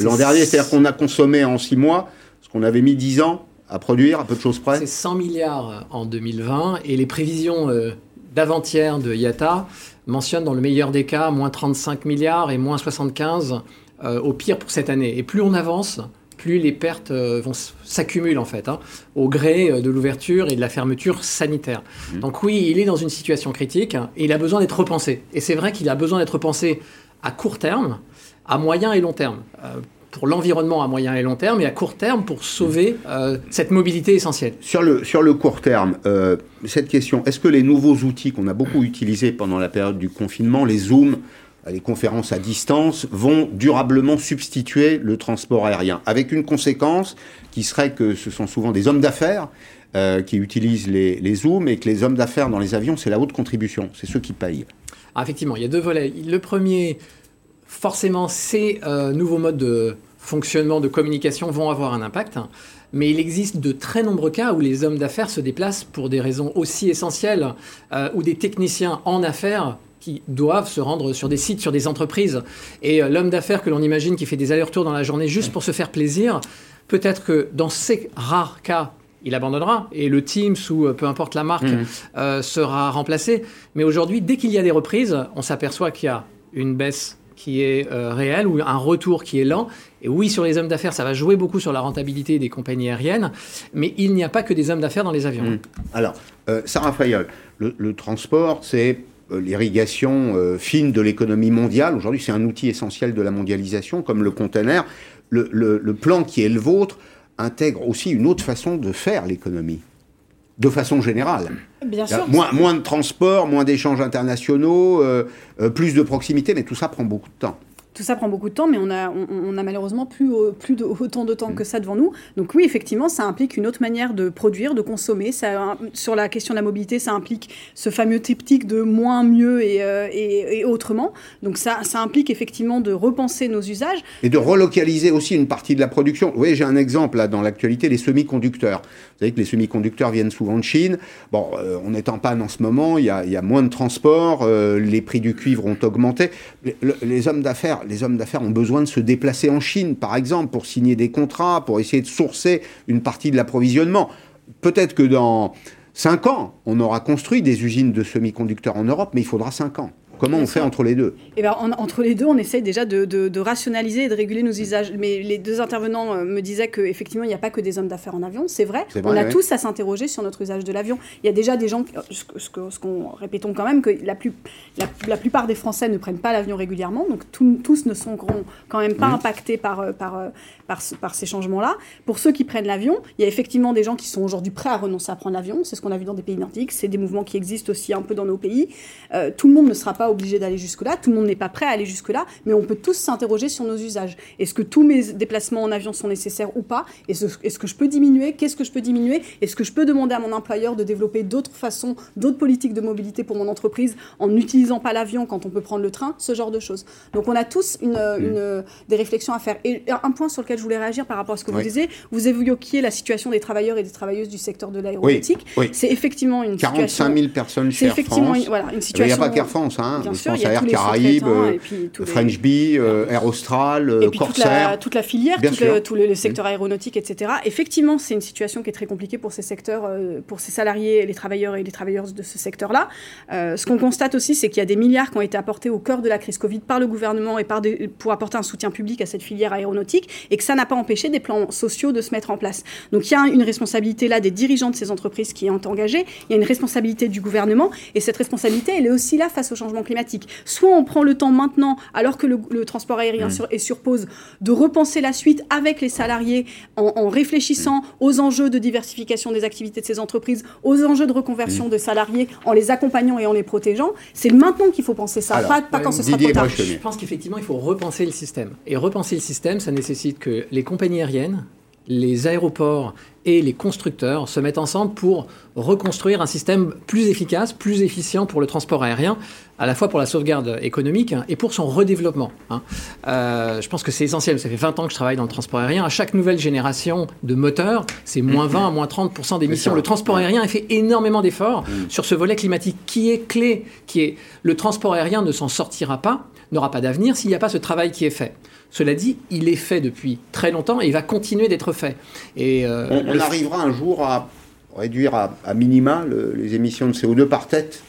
L'an dernier, c'est-à-dire qu'on a consommé en 6 mois ce qu'on avait mis 10 ans à produire, à peu de choses près. C'est 100 milliards en 2020, et les prévisions d'avant-hier de IATA mentionnent dans le meilleur des cas moins 35 milliards et moins 75 au pire pour cette année. Et plus on avance, plus les pertes euh, vont s'accumuler en fait, hein, au gré euh, de l'ouverture et de la fermeture sanitaire. Mmh. Donc oui, il est dans une situation critique et il a besoin d'être repensé. Et c'est vrai qu'il a besoin d'être repensé à court terme, à moyen et long terme. Euh, pour l'environnement à moyen et long terme et à court terme pour sauver cette mobilité essentielle. Sur le, sur le court terme, cette question, est-ce que les nouveaux outils qu'on a beaucoup utilisés pendant la période du confinement, les Zooms, les conférences à distance vont durablement substituer le transport aérien, avec une conséquence qui serait que ce sont souvent des hommes d'affaires euh, qui utilisent les, les, Zooms et que les hommes d'affaires dans les avions, c'est la haute contribution, c'est ceux qui payent. Ah, effectivement, il y a deux volets. Le premier, forcément, ces euh, nouveaux modes de fonctionnement, de communication vont avoir un impact. Mais il existe de très nombreux cas où les hommes d'affaires se déplacent pour des raisons aussi essentielles, euh, ou des techniciens en affaires qui doivent se rendre sur des sites, sur des entreprises. Et euh, l'homme d'affaires que l'on imagine qui fait des allers-retours dans la journée juste pour se faire plaisir, peut-être que dans ces rares cas, il abandonnera et le Teams ou euh, peu importe la marque mmh. euh, sera remplacé. Mais aujourd'hui, dès qu'il y a des reprises, on s'aperçoit qu'il y a une baisse qui est réelle ou un retour qui est lent. Et oui, sur les hommes d'affaires, ça va jouer beaucoup sur la rentabilité des compagnies aériennes, mais il n'y a pas que des hommes d'affaires dans les avions. Mmh. Alors, Sarah Fayol, le transport, c'est l'irrigation euh, fine de l'économie mondiale. Aujourd'hui, c'est un outil essentiel de la mondialisation, comme le conteneur. Le, plan qui est le vôtre intègre aussi une autre façon de faire l'économie, de façon générale. Bien sûr. Moins, moins, de transport, moins d'échanges internationaux, euh, plus de proximité, mais tout ça prend beaucoup de temps. Tout ça prend beaucoup de temps, mais on a, on, a malheureusement plus, plus de, autant de temps mm. que ça devant nous. Donc oui, effectivement, ça implique une autre manière de produire, de consommer. Ça, sur la question de la mobilité, ça implique ce fameux triptyque de moins, mieux et, euh, et, autrement. Donc ça, ça implique effectivement de repenser nos usages. Et de relocaliser aussi une partie de la production. Vous voyez, j'ai un exemple là dans l'actualité, les semi-conducteurs. Savez que les semi-conducteurs viennent souvent de Chine. Bon, euh, on est en panne en ce moment, il y a, il y a moins de transport, euh, les prix du cuivre ont augmenté. les hommes d'affaires les hommes d'affaires ont besoin de se déplacer en Chine, par exemple, pour signer des contrats, pour essayer de sourcer une partie de l'approvisionnement. Peut-être que dans 5 ans, on aura construit des usines de semi-conducteurs en Europe, mais il faudra 5 ans. Comment on fait entre les deux? Eh ben, Entre les deux, on essaye déjà de, rationaliser et de réguler nos usages. Mais les deux intervenants euh, me disaient qu'effectivement, il n'y a pas que des hommes d'affaires en avion. C'est vrai. On a tous à s'interroger sur notre usage de l'avion. Il y a déjà des gens, ce qu'on ce répétons quand même, que la, plus, la, plupart des Français ne prennent pas l'avion régulièrement. Donc tous ne sont quand même pas impactés par, euh, par, euh, par ces changements-là. Pour ceux qui prennent l'avion, il y a effectivement des gens qui sont aujourd'hui prêts à renoncer à prendre l'avion. C'est ce qu'on a vu dans des pays nordiques. C'est des mouvements qui existent aussi un peu dans nos pays. tout le monde ne sera pas obligé d'aller jusque-là, tout le monde n'est pas prêt à aller jusque-là, mais on peut tous s'interroger sur nos usages. Est-ce que tous mes déplacements en avion sont nécessaires ou pas? Est-ce que je peux diminuer? Qu'est-ce que je peux diminuer? Est-ce que je peux demander à mon employeur de développer d'autres façons, d'autres politiques de mobilité pour mon entreprise en n'utilisant pas l'avion quand on peut prendre le train? Ce genre de choses. Donc on a tous une, mmh. des réflexions à faire. Et un point sur lequel je voulais réagir par rapport à ce que vous disiez, vous évoquiez la situation des travailleurs et des travailleuses du secteur de l'aéronautique. C'est effectivement une 45 000 personnes chez Air France. Voilà, une situation... Il n'y a pas qu'Air France. Hein. Bien sûr, il y a Air Caraïbes, euh, French Bee, euh, Air Austral, et puis Corsair. Toute la, filière, tous les, secteurs aéronautiques, etc. Effectivement, c'est une situation qui est très compliquée pour ces secteurs, euh, pour ces salariés, les travailleurs et les travailleuses de ce secteur-là. ce qu'on constate aussi, c'est qu'il y a des milliards qui ont été apportés au cœur de la crise Covid par le gouvernement et par des, pour apporter un soutien public à cette filière aéronautique et que ça n'a pas empêché des plans sociaux de se mettre en place. Donc il y a une responsabilité là des dirigeants de ces entreprises qui ont engagé, il y a une responsabilité du gouvernement et cette responsabilité, elle est aussi là face au changement climatique. Soit on prend le temps maintenant, alors que le, transport aérien est sur pause, de repenser la suite avec les salariés en, réfléchissant aux enjeux de diversification des activités de ces entreprises, aux enjeux de reconversion mm. de salariés, en les accompagnant et en les protégeant. C'est maintenant qu'il faut penser ça, pas, quand ce sera trop tard. Je pense qu'effectivement, il faut repenser le système. Et repenser le système, ça nécessite que les compagnies aériennes les aéroports et les constructeurs se mettent ensemble pour reconstruire un système plus efficace, plus efficient pour le transport aérien, à la fois pour la sauvegarde économique et pour son redéveloppement. Hein. Euh, je pense que c'est essentiel. Ça fait 20 ans que je travaille dans le transport aérien. À chaque nouvelle génération de moteurs, c'est moins 20 à moins 30 d'émissions. Le transport aérien a fait énormément d'efforts mm. sur ce volet climatique qui est clé, qui est le transport aérien ne s'en sortira pas, n'aura pas d'avenir s'il n'y a pas ce travail qui est fait. Cela dit, il est fait depuis très longtemps et il va continuer d'être fait. Et, euh, on, arrivera un jour à réduire à, minima les émissions de CO2 par tête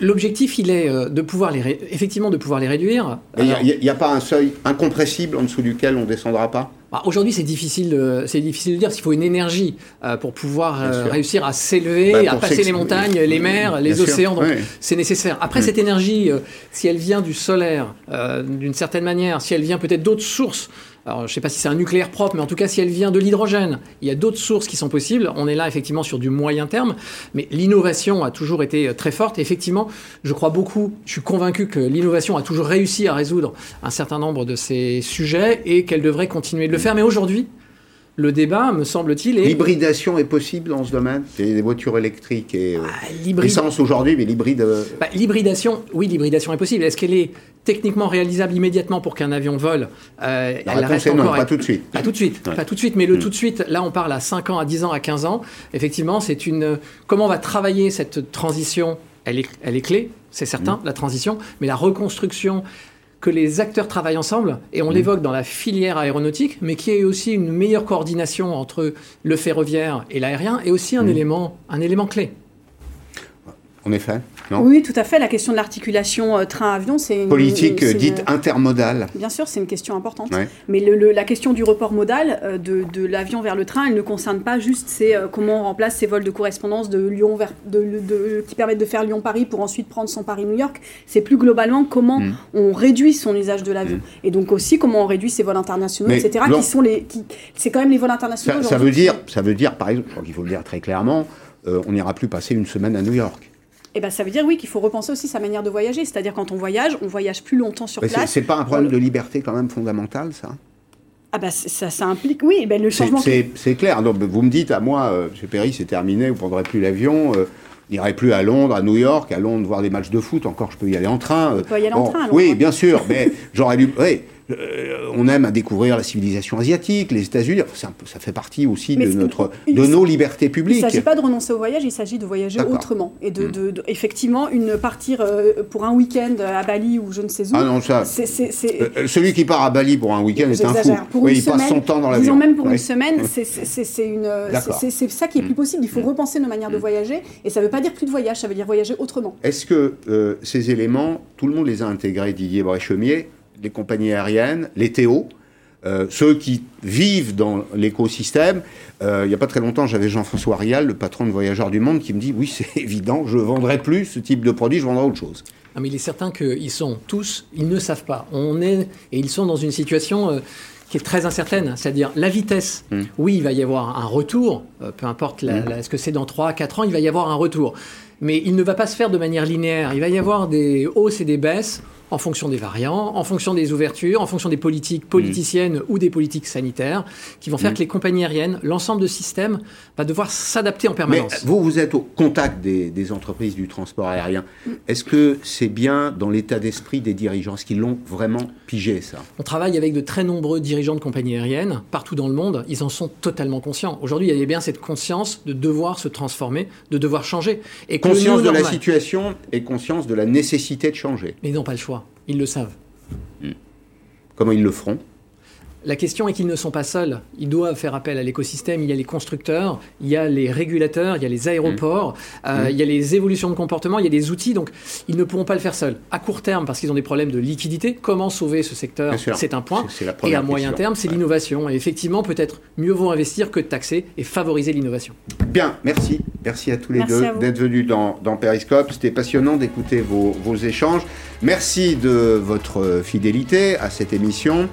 L'objectif, il est euh, de pouvoir les effectivement de pouvoir les réduire. Il n'y a, pas un seuil incompressible en dessous duquel on ne descendra pas? Aujourd'hui, c'est difficile, c'est difficile de dire. S'il faut une énergie euh, pour pouvoir réussir à s'élever, bah, à passer les montagnes, les mers, les océans, donc c'est nécessaire. Après, cette énergie, si elle vient du solaire, d'une certaine manière, si elle vient peut-être d'autres sources, alors, je ne sais pas si c'est un nucléaire propre, mais en tout cas, si elle vient de l'hydrogène, il y a d'autres sources qui sont possibles. On est là, effectivement, sur du moyen terme, mais l'innovation a toujours été très forte. effectivement, je crois beaucoup, je suis convaincu que l'innovation a toujours réussi à résoudre un certain nombre de ces sujets et qu'elle devrait continuer de le faire. Mais aujourd'hui, le débat, me semble-t-il, est... L'hybridation est possible dans ce domaine? Les voitures électriques et... Euh, ah, l'essence aujourd'hui, mais l'hybride... Euh, bah, l'hybridation, oui, l'hybridation est possible. Est-ce qu'elle est techniquement réalisable immédiatement pour qu'un avion vole? Euh, elle reste encore... non, pas tout de suite. Pas tout de suite, pas tout de suite. Mais le hmm. tout de suite, là, on parle à 5 ans, à 10 ans, à 15 ans. Effectivement, c'est une... Comment on va travailler cette transition? Elle est, elle est clé, c'est certain, hmm. la transition, mais la reconstruction que les acteurs travaillent ensemble, et on mmh. l'évoque dans la filière aéronautique, mais qui est aussi une meilleure coordination entre le ferroviaire et l'aérien, est aussi un, mmh. élément, un élément clé. En effet oui, tout à fait. La question de l'articulation euh, train-avion, c'est une politique euh, dite intermodale. Bien sûr, c'est une question importante. Mais le, la question du report modal euh, de, de l'avion vers le train, elle ne concerne pas juste c'est comment on remplace ces vols de correspondance de Lyon vers de, qui permettent de faire Lyon-Paris pour ensuite prendre son Paris-New York. C'est plus globalement comment mm. on réduit son usage de l'avion mm. et donc aussi comment on réduit ses vols internationaux, etc. Qui sont les, c'est quand même les vols internationaux. Ça, veut dire, ça veut dire, par exemple, il faut le dire très clairement, on n'ira plus passer une semaine à New York. Eh ben, ça veut dire oui qu'il faut repenser aussi sa manière de voyager. C'est-à-dire quand on voyage, on voyage plus longtemps sur place. C'est pas un problème de liberté quand même fondamental, ça? Ah bah ça, ça implique, oui, ben le changement... C'est clair, donc vous me dites à moi, euh, chez Perry c'est terminé, vous ne prendrez plus l'avion, euh, n'irai plus à Londres, à New York, à Londres voir des matchs de foot, encore je peux y aller en train. On peut y aller en train. oui, bien sûr, mais *laughs* j'aurais dû... Oui, euh, on aime à découvrir la civilisation asiatique, les États-Unis. Ça, fait partie aussi de, notre, de nos libertés publiques. Il ne s'agit pas de renoncer au voyage, il s'agit de voyager autrement. Et de, hmm. effectivement, une partir euh, pour un week-end à Bali ou je ne sais où. Ah non, ça. c'est euh, celui qui part à Bali pour un week-end est un fou. Pour il passe son temps dans l'avion. Disons même pour une semaine, *laughs* c'est ça qui est plus hmm. possible. Il faut hmm. repenser nos manières de voyager. Et ça ne veut pas dire plus de voyage, ça veut dire voyager autrement. Est-ce que ces éléments, tout le monde les a intégrés, Didier Bréchemier les compagnies aériennes, les TO, euh, ceux qui vivent dans l'écosystème. Euh, il n'y a pas très longtemps, j'avais Jean-François Rial, le patron de Voyageurs du Monde, qui me dit Oui, c'est *laughs* évident, je ne vendrai plus ce type de produit, je vendrai autre chose. Ah, mais il est certain qu'ils sont tous, ils ne savent pas. On est, et ils sont dans une situation. Euh, qui est très incertaine, c'est-à-dire la vitesse. Hmm. Oui, il va y avoir un retour, peu importe hmm. ce que c'est dans 3 4 ans, il va y avoir un retour. Mais il ne va pas se faire de manière linéaire. Il va y avoir des hausses et des baisses en fonction des variants, en fonction des ouvertures, en fonction des politiques politiciennes ou des politiques sanitaires, qui vont faire mm. que les compagnies aériennes, l'ensemble de systèmes, va devoir s'adapter en permanence. Mais vous, vous êtes au contact des, entreprises du transport aérien. Est-ce que c'est bien dans l'état d'esprit des dirigeants? Est-ce qu'ils l'ont vraiment pigé, ça? On travaille avec de très nombreux dirigeants de compagnies aériennes, partout dans le monde. Ils en sont totalement conscients. Aujourd'hui, il y a bien cette conscience de devoir se transformer, de devoir changer. Et conscience de la situation et conscience de la nécessité de changer. Mais ils n'ont pas le choix. Ils le savent. Comment ils le feront? La question est qu'ils ne sont pas seuls. Ils doivent faire appel à l'écosystème. Il y a les constructeurs, il y a les régulateurs, il y a les aéroports, mmh. Euh, mmh. il y a les évolutions de comportement, il y a des outils. Donc, ils ne pourront pas le faire seuls. À court terme, parce qu'ils ont des problèmes de liquidité, comment sauver ce secteur C'est un point. et à moyen terme, c'est l'innovation. Et effectivement, peut-être mieux vaut investir que de taxer et favoriser l'innovation. Bien, merci. Merci à tous les deux d'être venus dans, Periscope. C'était passionnant d'écouter vos, vos échanges. Merci de votre fidélité à cette émission.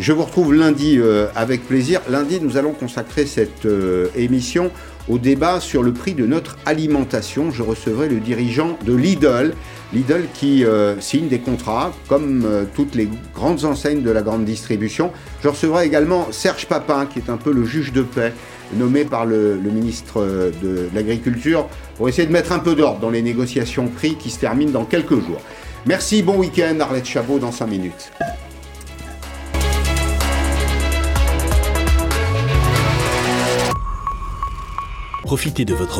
Je vous retrouve lundi euh, avec plaisir. Lundi, nous allons consacrer cette euh, émission au débat sur le prix de notre alimentation. Je recevrai le dirigeant de Lidl Lidl qui euh, signe des contrats comme toutes les grandes enseignes de la grande distribution. Je recevrai également Serge Papin qui est un peu le juge de paix nommé par le, le ministre de l'Agriculture pour essayer de mettre un peu d'ordre dans les négociations prix qui se terminent dans quelques jours. Merci, bon week-end, Arlette Chabot dans 5 minutes. Profitez de votre